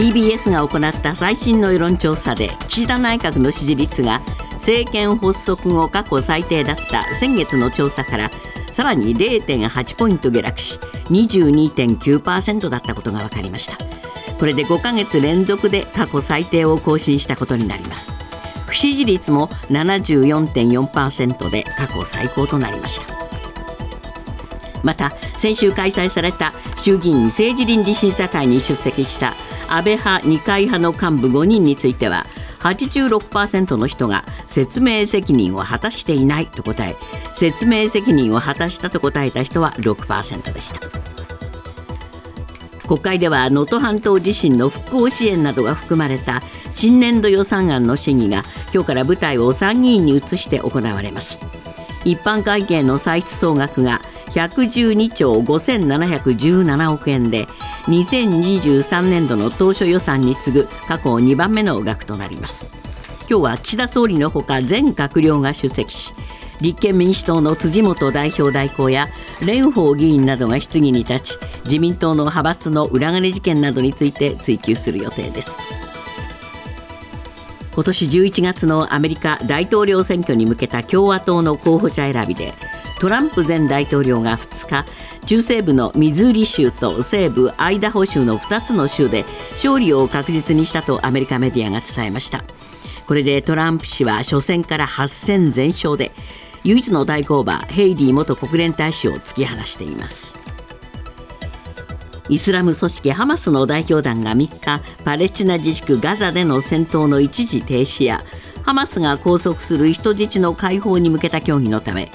TBS が行った最新の世論調査で岸田内閣の支持率が政権発足後過去最低だった先月の調査からさらに0.8ポイント下落し22.9%だったことが分かりました。これで5ヶ月連続で過去最低を更新したことになります。不支持率も74.4%で過去最高となりました。また先週開催された衆議院政治倫理審査会に出席した安倍派二階派の幹部5人については86%の人が説明責任を果たしていないと答え説明責任を果たしたと答えた人は6%でした。国会では能登半島地震の復興支援などが含まれた新年度予算案の審議が今日から舞台を参議院に移して行われます。一般会計の歳出総額が112兆5717億円で2023年度の当初予算に次ぐ過去2番目の額となります。今日は岸田総理のほか全閣僚が出席し立憲民主党の辻元代表代行や蓮舫議員などが質疑に立ち自民党の派閥の裏金事件などについて追及する予定です。今年11月のアメリカ大統領選挙に向けた共和党の候補者選びでトランプ前大統領が2日中西部のミズーリ州と西部アイダホ州の2つの州で勝利を確実にしたとアメリカメディアが伝えました。これでトランプ氏は初戦から8戦全勝で唯一の対抗馬ヘイリー元国連大使を突き放しています。イスラム組織ハマスの代表団が3日パレスチナ自治区ガザでの戦闘の一時停止やハマスが拘束する人質の解放に向けた協議のため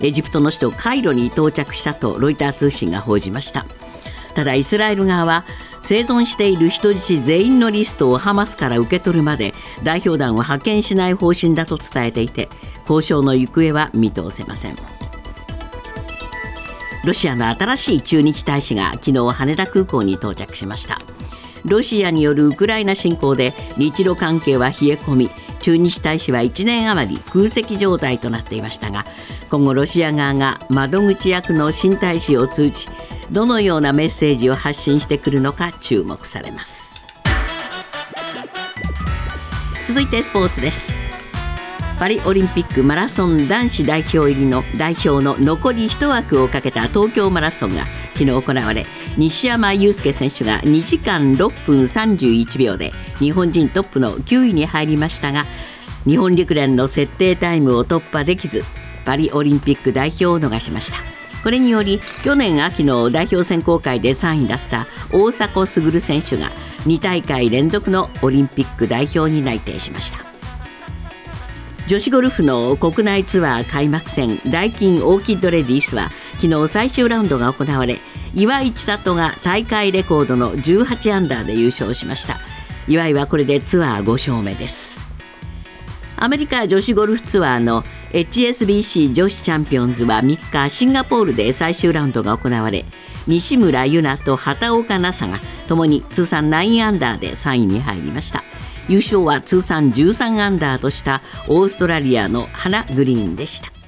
エジプトの首都カイロに到着したとロイター通信が報じました。ただイスラエル側は生存している人質全員のリストをハマスから受け取るまで代表団を派遣しない方針だと伝えていて交渉の行方は見通せません。ロシアの新しい駐日大使が昨日羽田空港に到着しました。ロシアによるウクライナ侵攻で日露関係は冷え込み駐日大使は1年余り空席状態となっていましたが今後ロシア側が窓口役の新大使を通じどのようなメッセージを発信してくるのか注目されます。続いてスポーツです。パリオリンピックマラソン男子代表入りの代表の残り1枠をかけた東京マラソンが昨日行われ西山雄介選手が2時間6分31秒で日本人トップの9位に入りましたが日本陸連の設定タイムを突破できずパリオリンピック代表を逃しました。これにより去年秋の代表選考会で3位だった大迫傑選手が2大会連続のオリンピック代表に内定しました。女子ゴルフの国内ツアー開幕戦ダイキンオーキッドレディースは昨日最終ラウンドが行われ岩井千怜が大会レコードの18アンダーで優勝しました。岩井はこれでツアー5勝目です。アメリカ女子ゴルフツアーの HSBC 女子チャンピオンズは3日シンガポールで最終ラウンドが行われ西村優菜と畑岡奈紗がともに通算9アンダーで3位に入りました。優勝は通算13アンダーとしたオーストラリアのハナ・グリーンでした。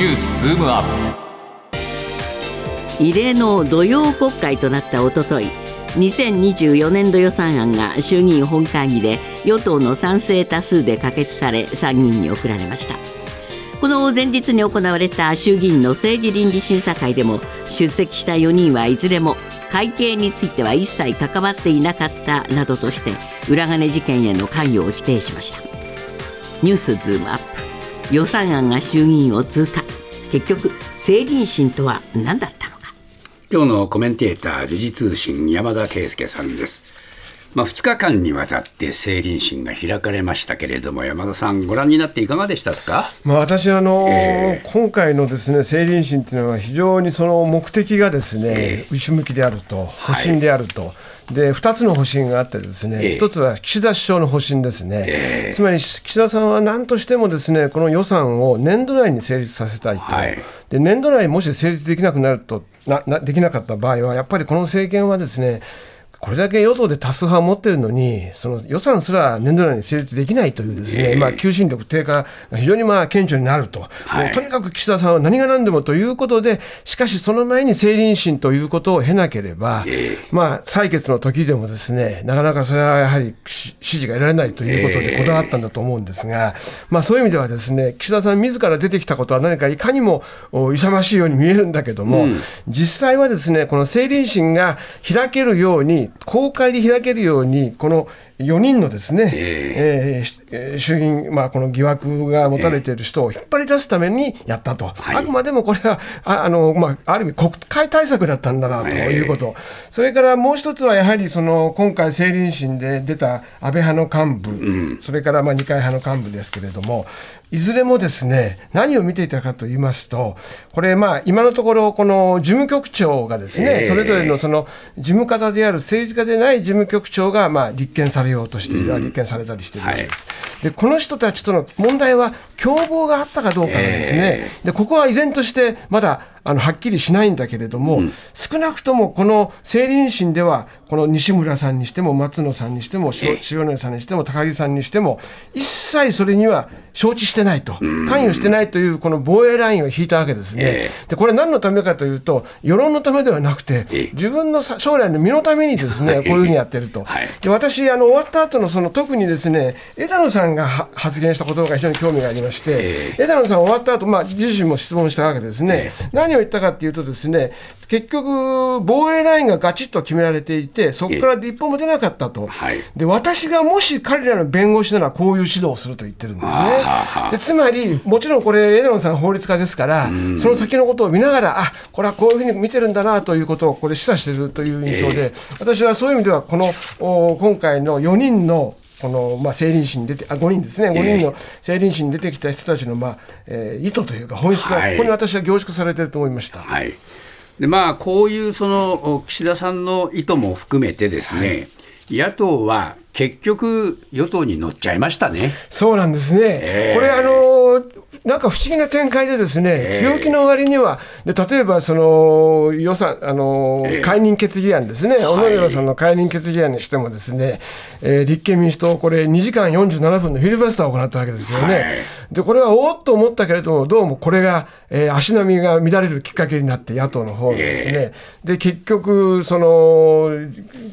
ニュースズームアップ。異例の土曜国会となったおととい2024年度予算案が衆議院本会議で与党の賛成多数で可決され参議院に送られました。この前日に行われた衆議院の政治倫理審査会でも出席した4人はいずれも会計については一切関わっていなかったなどとして裏金事件への関与を否定しました。ニュースズームアップ。予算案が衆議院を通過。結局政倫審とは何だったの今日のコメンテーター時事通信山田圭介さんです。まあ、2日間にわたって政倫審が開かれましたけれども、山田さん、ご覧になっていかがでしたか、まあ、私あの、えー、今回のですね政倫審というのは、非常にその目的がですね、えー、内向きであると、保身であると。はいで2つの方針があって、ですね、えー、1つは岸田首相の方針ですね、えー、つまり岸田さんは何としてもですねこの予算を年度内に成立させたいと、はい、で年度内にもし成立できなくなるとなな、できなかった場合は、やっぱりこの政権はですねこれだけ与党で多数派を持っているのに、その予算すら年度内に成立できないというですね、まあ、求心力低下が非常にまあ顕著になると、はい。もうとにかく岸田さんは何が何でもということで、しかしその前に政倫審ということを経なければ、まあ、採決の時でもですね、なかなかそれはやはりし支持が得られないということでこだわったんだと思うんですが、まあ、そういう意味ではですね、岸田さん自ら出てきたことは何かいかにもお勇ましいように見えるんだけども、実際はですね、この政倫審が開けるように、公開で開けるように、この4人のですね、えーしえー衆議院、まあ、この疑惑が持たれている人を引っ張り出すためにやったと、はい。あくまでもこれはああの、まあ、ある意味、国会対策だったんだなということ、それからもう一つはやはりその今回、政倫審で出た安倍派の幹部、それからまあ二階派の幹部ですけれども、いずれもですね何を見ていたかと言いますと、これ、まあ今のところ、この事務局長がですね、ええ。それぞれのその事務方である政治家でない事務局長がまあ立件されようとしている、立件されたりしているわけです。でこの人たちとの問題は、共謀があったかどうかなんですね、でここは依然としてまだあのはっきりしないんだけれども、少なくともこの政倫審では、この西村さんにしても、松野さんにしても、塩塩谷さんにしても、高木さんにしても、一切それには承知してないと、関与してないというこの防衛ラインを引いたわけですね。でこれ、何のためかというと、世論のためではなくて、自分のさ将来の身のためにですね、こういうふうにやってると。はい。で私あの終わった後のその特にですね枝野さんがは発言したことが非常に興味がありまして、枝野さん終わった後、まあ自身も質問したわけですね、何を言ったかっていうとですね結局防衛ラインがガチッと決められていてそこから一歩も出なかったと、はい。で私がもし彼らの弁護士ならこういう指導をすると言ってるんですね。でつまりもちろんこれ枝野さん法律家ですから、その先のことを見ながらあこれはこういうふうに見てるんだなということをこれ示唆しているという印象で、私はそういう意味ではこのお今回の4人のこのまあ政倫審に出てあ5人ですね、5人の政倫審に出てきた人たちの、まあえー意図というか、本質は、はい。ここに私は凝縮されていると思いました。はい。でまあ、こういうそのお岸田さんの意図も含めてですね、野党は結局、与党に乗っちゃいましたね。そうなんですね、ええ。これ、あのなんか不思議な展開で、ですね、強気の割には、で例えばその予算、あの解任決議案ですね、小野寺さんの解任決議案にしても、ですね、えー立憲民主党、これ、2時間47分のフィリバスターを行ったわけですよね。はい。でこれはおおっと思ったけれども、どうもこれが、えー足並みが乱れるきっかけになって、野党の方がですね、で結局、その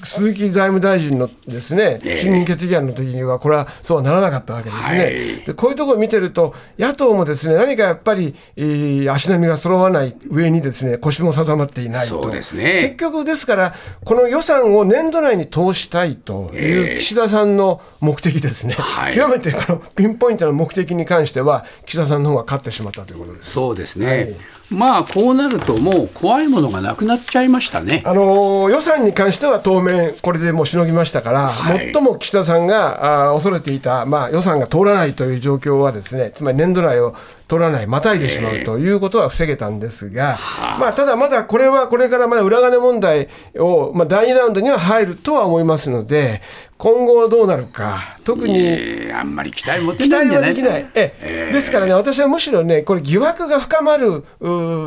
鈴木財務大臣のですね、ええ。信任決議案の時には、これはそうはならなかったわけですね。はい。でこういうところを見てると、野党もですね何かやっぱり、えー足並みが揃わない上にですね腰も定まっていないと。そうですね。結局ですから、この予算を年度内に通したいという岸田さんの目的ですね、はい。極めてこのピンポイントの目的に関しては、岸田さんの方が勝ってしまったということです。そうですね、まあこうなると、もう怖いものがなくなっちゃいましたね。あのー予算に関しては当面、これでもうしのぎましたから、はい最も岸田さんがあー恐れていた、まあ、予算が通らないという状況はですね、つまり年度内を通らない、またいでしまうということは防げたんですが、まあ、ただまだこれはこれからまだ裏金問題を、まあ、第2ラウンドには入るとは思いますので、今後どうなるか、特に。えーあんまり期待持て期ないん待はできないですか。ない、ええですからね、私はむしろね、これ、疑惑が深まる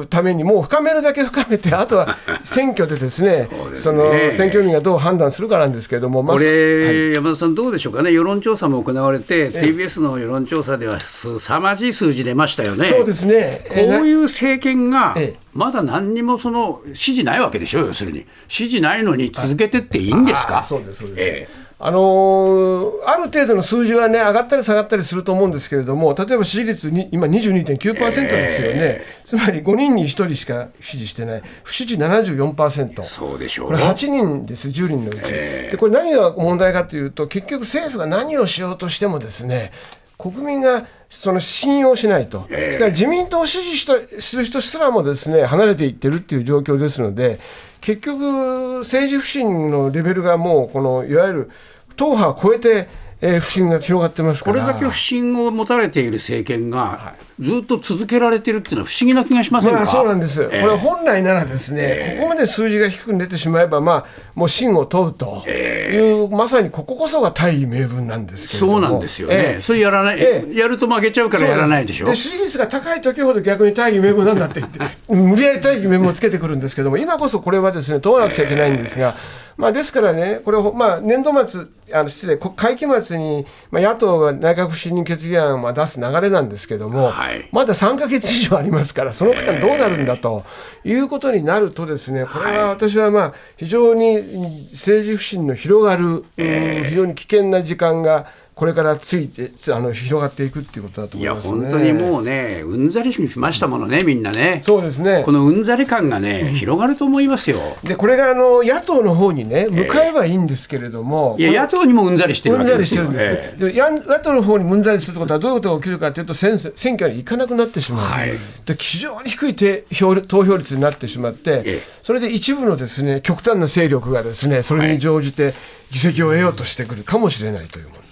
ために、もう深めるだけ深めて、あとは 選挙でですね、その選挙民がどう判断するかなんですけれども、まあこそれ、山田さん、どうでしょうかね、世論調査も行われて、TBS の世論調査ではすさまじい数字出ましたよね。そうですね、こういう政権がええまだ何にもその支持ないわけでしょ、要するに。支持ないのに続けてっていいんですか？あそうですそうですえあのーある程度の数字はね、上がったり下がったりすると思うんですけれども、例えば支持率に、今22.9%ですよね、つまり5人に1人しか支持してない、不支持74%。えそうでしょうこれ8人です、10人のうち。でこれ何が問題かというと、結局政府が何をしようとしてもですね、国民がその信用しないと、それから自民党を支持したする人すらもですね離れていってるっていう状況ですので、結局、政治不信のレベルがもう、このいわゆる党派を超えて、えー不信が広がってますから。これだけ不信を持たれている政権が、ずっと続けられてるっていうのは不思議な気がしませんか、まあ、そうなんです、ええ。これ本来ならですね、ここまで数字が低く出てしまえば、まあ、もう真を問うという、まさにこここそが大義名分なんですけれども。そうなんですよね、ええ。それやらない、えやると負けちゃうからやらないでしょ。で支持率が高い時ほど逆に大義名分なんだって言って、無理やり大義名分をつけてくるんですけども、今こそこれはですね、問わなくちゃいけないんですが、まあ、ですからね、これを、まあ、年度末、あの失礼、こ会期末に、まあ、野党が内閣不信任決議案を出す流れなんですけども、はい。まだ3か月以上ありますから、その間どうなるんだということになると、ですねこれは私はまあ非常に政治不信の広がる、うん非常に危険な時間がこれからついてあの広がっていくっていうことだと思いますね。本当にもうね、うんざりしましたものね、みんなね。そうですね。このうんざり感がね、広がると思いますよ。でこれがあの野党の方にね向かえばいいんですけれども、いや、野党にもうんざりしてるうんざわけですよ。りしてるんです、ええ。でや野党の方にうんざりすることはどういうことが起きるかというと選選選挙に行かなくなってしまう、はい。で非常に低いて票投票率になってしまって、ええ。それで一部のですね極端な勢力がですねそれに乗じて議席を得ようとしてくるかもしれないという問題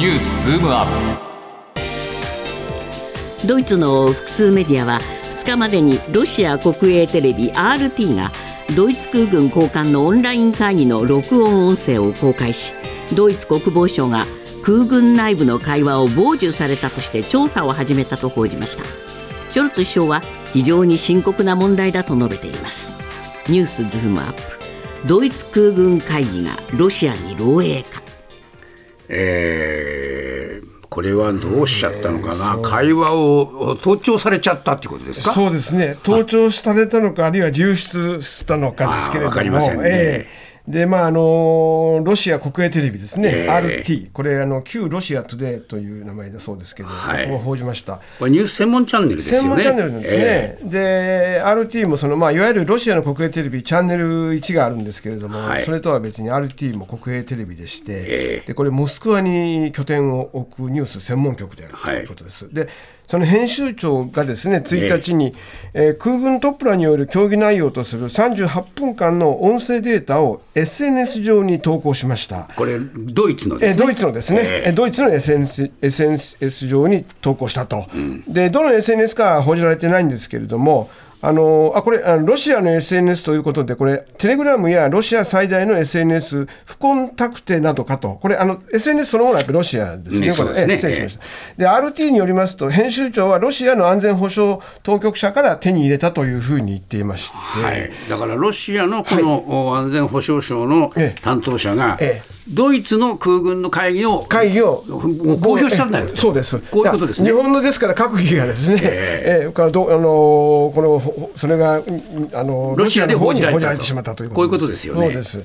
ニュースズームアッドイツの複数メディアは2日までにロシア国営テレビ RT がドイツ空軍高官のオンライン会議の録音音声を公開しドイツ国防省が空軍内部の会話を傍受されたとして調査を始めたと報じました。ショルツ首相は非常に深刻な問題だと述べています。ニュースズームアップ。ドイツ空軍会議がロシアに漏洩か。えーこれはどうしちゃったのかな、会話を盗聴されちゃったってことですか？そうですね、盗聴されたのか、あるいは流出したのかですけれども、わかりませんね。ええでまああのロシア国営テレビですね、ええ。RT、これあの、旧ロシアトゥデイという名前だそうですけど、はい。ここを報じました。これニュース専門チャンネルですよね。専門チャンネルですね、えで RT もその、まあ、いわゆるロシアの国営テレビ、チャンネル1があるんですけれども、はい。それとは別に RT も国営テレビでして、ええ。でこれ、モスクワに拠点を置くニュース専門局であるということです。でその編集長がですね1日に、えー空軍トップらによる協議内容とする38分間の音声データを SNS 上に投稿しました。これドイツのですね。えドイツのですね、ええ。ドイツの SNS, SNS 上に投稿したと、でどの SNS かは報じられてないんですけれども、あのあこれあの、ロシアの SNS ということで、これ、テレグラムやロシア最大の SNS、不コンタクテなどかと、これ、あの SNS そのものはやっぱりロシアですね、ねそうですね。これえ失礼しました。で、RT によりますと、編集長はロシアの安全保障当局者から手に入れたというふうに言っていまして。はい、だからロシアのこのお安全保障省のええ。担当者が、ええドイツの空軍の会議の会議を公表したんだよ。えそうです。こういうことですね。日本のですから閣議がですね、ええ。えからどあのこのほそれがうんあのロシアで報じられてしまったというこういうことですよね。そうです。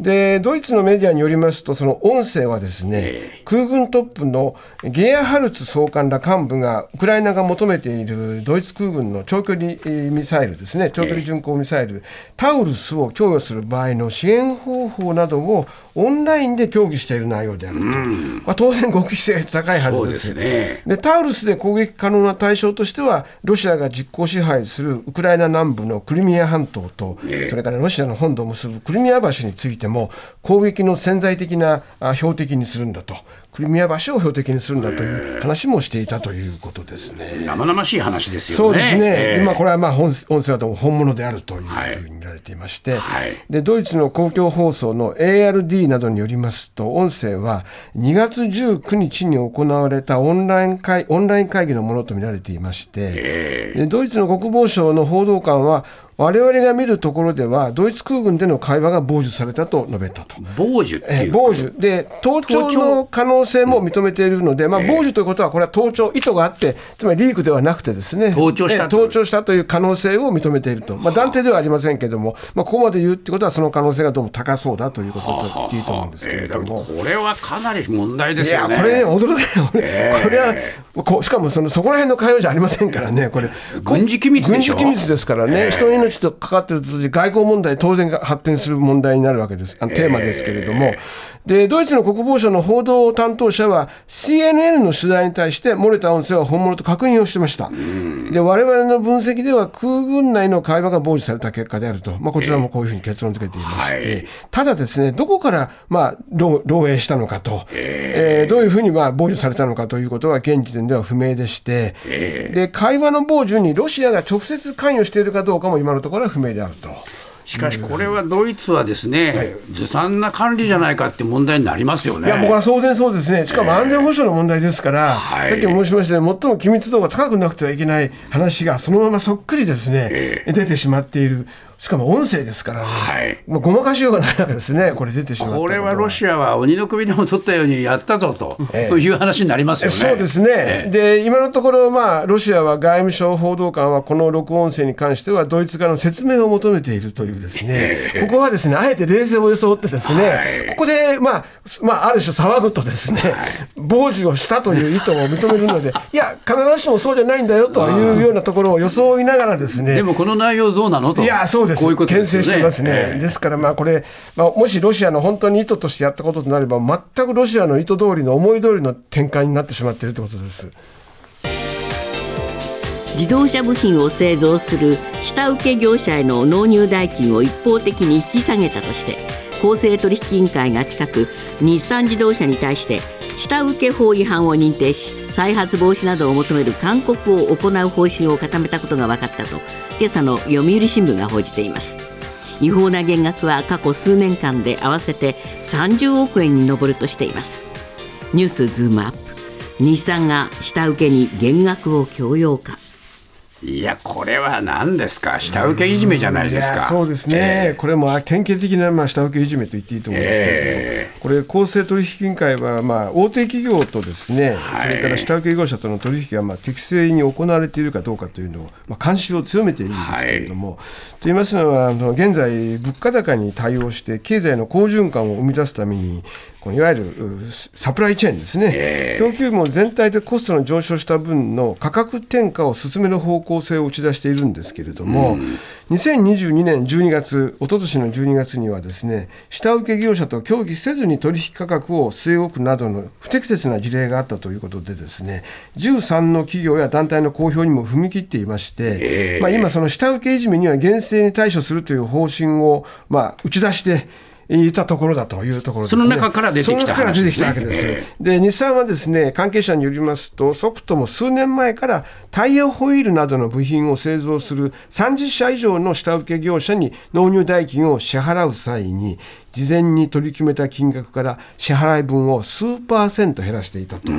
でドイツのメディアによりますとその音声はですね、え空軍トップのゲアハルツ総監ら幹部がウクライナが求めているドイツ空軍の長距離えーミサイルですね長距離巡航ミサイル、タウルスを供与する場合の支援方法などをオンラインで協議している内容であると、まあ、当然極秘性が高いはずです。ですね。でタウルスで攻撃可能な対象としてはロシアが実効支配するウクライナ南部のクリミア半島と、ええ。それからロシアの本土を結ぶクリミア橋についても攻撃の潜在的なあ標的にするんだと。クリミア橋を標的にするんだという話もしていたということですね。生々しい話ですよね。そうですね、ええ。今これはまあ本音声はでも本物であるというふうに見られていまして、はい。でドイツの公共放送の ARD などによりますと、音声は2月19日に行われたオンライン会オンライン会議のものと見られていまして、でドイツの国防省の報道官は、我々が見るところでは、ドイツ空軍での会話が傍受されたと述べたと。傍受っていう。えー傍受。で盗聴の可能性も認めているので、まあ、傍受ということは、これは盗聴、意図があって、つまりリークではなくてですね、盗聴したえー盗聴したという可能性を認めていると、まあ、断定ではありませんけれども、まあ、ここまで言うってことは、その可能性がどうも高そうだということと言っていいと思うんですけれども。えーだからこれはかなり問題でいすよね。やこれね、驚くよ、ねこれはこうしかもそのそこら辺の会話じゃありませんからね、これ、軍事機密でしょ。軍事機密ですからね、人に命と関わっていると同時に外交問題、当然発展する問題になるわけです、あのテーマですけれども、でドイツの国防省の報道担当者は、CNN の取材に対して、漏れた音声は本物と確認をしてました。で我々の分析では、空軍内の会話が傍受された結果であると、まあ、こちらもこういうふうに結論付けていまして、ただですね、どこから、まあ、漏洩したのかと、えー、どういうふうにまあ傍受されたのかということは、現時点では不明でして、で会話の傍受にロシアが直接関与しているかどうかも今のところは不明であると。しかしこれはドイツはですね、ずさんな管理じゃないかって問題になりますよね。いや、僕は当然そうですね、しかも安全保障の問題ですから、えー、さっきも申しましたように、最も機密度が高くなくてはいけない話が、そのままそっくりですね、えー、出てしまっている。しかも音声ですからね、はい、まあ、ごまかしようがないわけですね、これ出てしまこれはロシアは鬼の首でも取ったようにやったぞと、ええ、いう話になりますよね。そうですね、え、で今のところ、まあ、ロシアは外務省報道官は、この録音声に関しては、ドイツ側の説明を求めているというですね、ここはですねあえて冷静を装ってですね、はい、ここで、まあまあ、ある種騒ぐとですね、はい、傍受をしたという意図を認めるので、いや、必ずしもそうじゃないんだよというようなところを装いながらですね。でもこの内容どうなのと。いやそうですこういうことです、ね、してますね、えー、ですから、まあ、これ、まあ、もしロシアの本当に意図としてやったこととなれば、全くロシアの意図通りの思い通りの展開になってしまっているということです。自動車部品を製造する下請け業者への納入代金を一方的に引き下げたとして公正取引委員会が近く日産自動車に対して下請法違反を認定し再発防止などを求める勧告を行う方針を固めたことが分かったと今朝の読売新聞が報じています。違法な減額は過去数年間で合わせて30億円に上るとしています。ニュースズームアップ。日産が下請けに減額を強要か。いや、これは何ですか、下請けいじめじゃないですか。そうですね、えー、これも典型的なまあ下請けいじめと言っていいと思うんですけれども、えー、これ、公正取引委員会はまあ大手企業とですね、はい、それから下請け業者との取引がまあ適正に行われているかどうかというのを、まあ、監視を強めているんですけれども、はい、といいますのは、現在、物価高に対応して、経済の好循環を生み出すために、このいわゆるサプライチェーンですね、えー、供給網全体でコストの上昇した分の価格転嫁を進める方向性を打ち出しているんですけれども、うん、2022年12月、おととしの12月にはですね、下請け業者と協議せずに取引価格を据え置くなどの不適切な事例があったということでですね、13の企業や団体の公表にも踏み切っていまして、えー、まあ、今その下請けいじめには厳正に対処するという方針をまあ打ち出していたところだというところですね。その中から出てきた、ね、出てきたわけです。で、日産はですね、関係者によりますと、ソフトも数年前からタイヤホイールなどの部品を製造する30社以上の下請け業者に納入代金を支払う際に、事前に取り決めた金額から支払い分を数パーセント減らしていたと、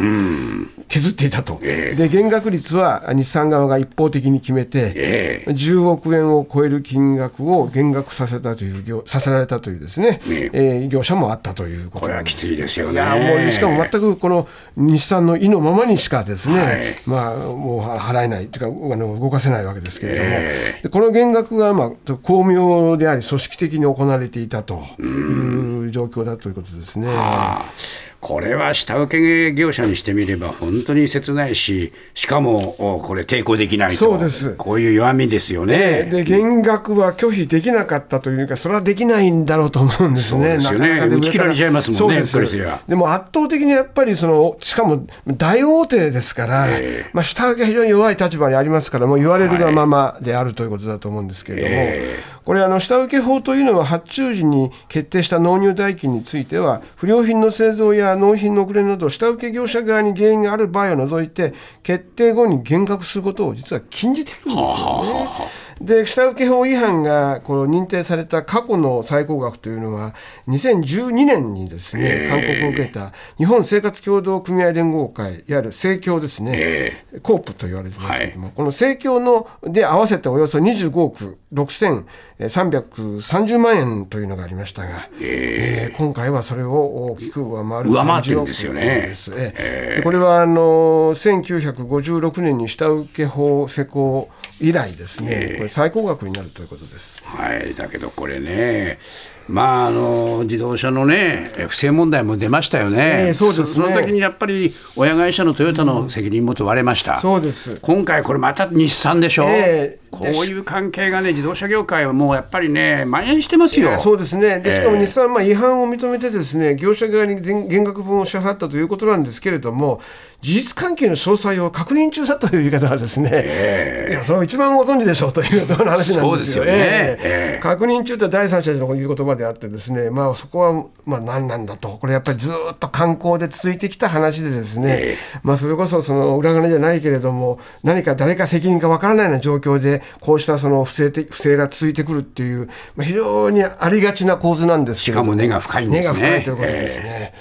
削っていたと、えー、で減額率は日産側が一方的に決めて、えー、10億円を超える金額を減額させたという業させられたというですね、えー、業者もあったということこれはきついですよね。もうしかも全くこの日産の意のままにしかですね、はい、まあ、もう払えないというかあの動かせないわけですけれども、この減額が、まあ、巧妙であり組織的に行われていたと。うんいう状況だということですね。これは下請け業者にしてみれば本当に切ないし、しかもこれ、抵抗できないと、そうです。こういう弱みですよね。で減額は拒否できなかったというか、それはできないんだろうと思うんですね、そうですよね、打ち切られちゃいますもんね、でも圧倒的にやっぱりその、しかも大大手ですから、えー、まあ、下請けは非常に弱い立場にありますから、もう言われるがままであるということだと思うんですけれども、えー、これあの、下請け法というのは、発注時に決定した納入代金については、不良品の製造や納品の遅れなど下請け業者側に原因がある場合を除いて決定後に減額することを実は禁じてるんですよね。で下請け法違反がこの認定された過去の最高額というのは2012年にですね勧告を受けた日本生活協同組合連合会いわゆる生協ですねコープと言われてますけれども、はい、この生協ので合わせておよそ25億6330万円というのがありましたが、えー、えー、今回はそれを大きく上回る上回ってるんですよね。でこれはあの1956年に下請け法施行以来ですね、れ最高額になるということです。はい、だけどこれねまあ、あの自動車のね、不正問題も出ましたよね、えーそうですね。その時にやっぱり親会社のトヨタの責任も問われました、そうです。今回、これまた日産でしょ、ええこういう関係がね、自動車業界はもうやっぱりね、蔓延してますよ。そうですね、でしかもええ。日産はまあ違反を認めて、ですね業者側に全減額分を支払ったということなんですけれども、事実関係の詳細を確認中だという言い方は、ですね、いやそれを一番ご存知でしょうというような話なんですよ。そうですよね。ええ。ええ。確認中って第三者の言う言葉であって、ですね、まあ、そこはまあ何なんだと、これやっぱりずっと観光で続いてきた話で、ですね、え。まあ、それこそその裏金じゃないけれども、何か誰か責任かわからないような状況で、こうしたその不正的不正が続いてくるっていう、まあ、非常にありがちな構図なんですけれども、しかも根が深いんですね。根が深いということですね。